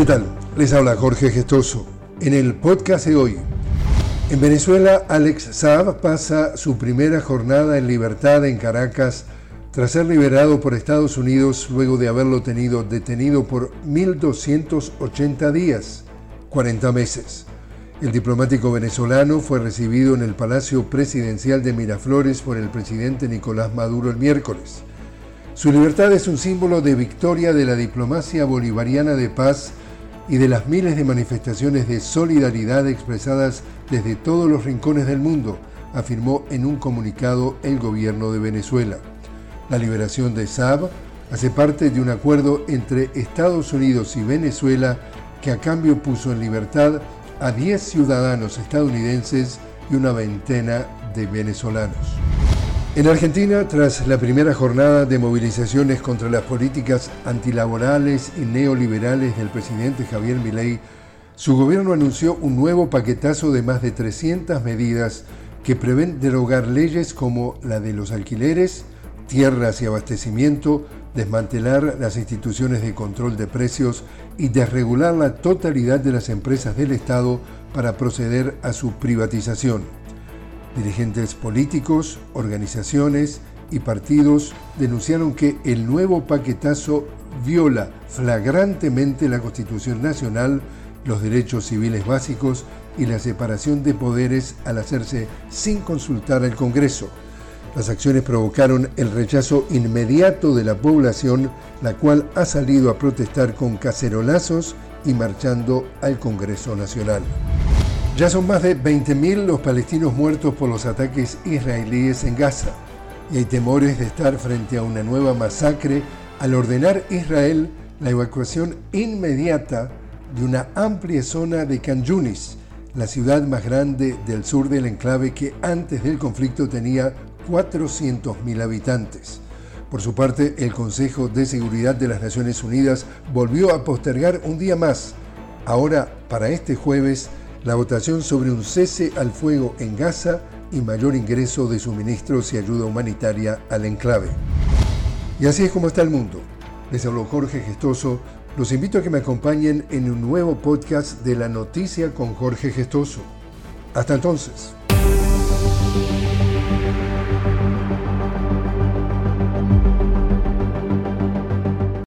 ¿Qué tal? Les habla Jorge Gestoso. En el podcast de hoy, en Venezuela, Alex Saab pasa su primera jornada en libertad en Caracas tras ser liberado por Estados Unidos luego de haberlo tenido detenido por 1.280 días, 40 meses. El diplomático venezolano fue recibido en el Palacio Presidencial de Miraflores por el presidente Nicolás Maduro el miércoles. Su libertad es un símbolo de victoria de la diplomacia bolivariana de paz y de las miles de manifestaciones de solidaridad expresadas desde todos los rincones del mundo, afirmó en un comunicado el gobierno de Venezuela. La liberación de Saab hace parte de un acuerdo entre Estados Unidos y Venezuela que a cambio puso en libertad a 10 ciudadanos estadounidenses y una veintena de venezolanos. En Argentina, tras la primera jornada de movilizaciones contra las políticas antilaborales y neoliberales del presidente Javier Milei, su gobierno anunció un nuevo paquetazo de más de 300 medidas que prevén derogar leyes como la de los alquileres, tierras y abastecimiento, desmantelar las instituciones de control de precios y desregular la totalidad de las empresas del Estado para proceder a su privatización. Dirigentes políticos, organizaciones y partidos denunciaron que el nuevo paquetazo viola flagrantemente la Constitución Nacional, los derechos civiles básicos y la separación de poderes al hacerse sin consultar al Congreso. Las acciones provocaron el rechazo inmediato de la población, la cual ha salido a protestar con cacerolazos y marchando al Congreso Nacional. Ya son más de 20.000 los palestinos muertos por los ataques israelíes en Gaza y hay temores de estar frente a una nueva masacre al ordenar Israel la evacuación inmediata de una amplia zona de Khan Yunis, la ciudad más grande del sur del enclave que antes del conflicto tenía 400.000 habitantes. Por su parte, el Consejo de Seguridad de las Naciones Unidas volvió a postergar un día más, ahora para este jueves, la votación sobre un cese al fuego en Gaza y mayor ingreso de suministros y ayuda humanitaria al enclave. Y así es como está el mundo. Les habló Jorge Gestoso. Los invito a que me acompañen en un nuevo podcast de la noticia con Jorge Gestoso. Hasta entonces.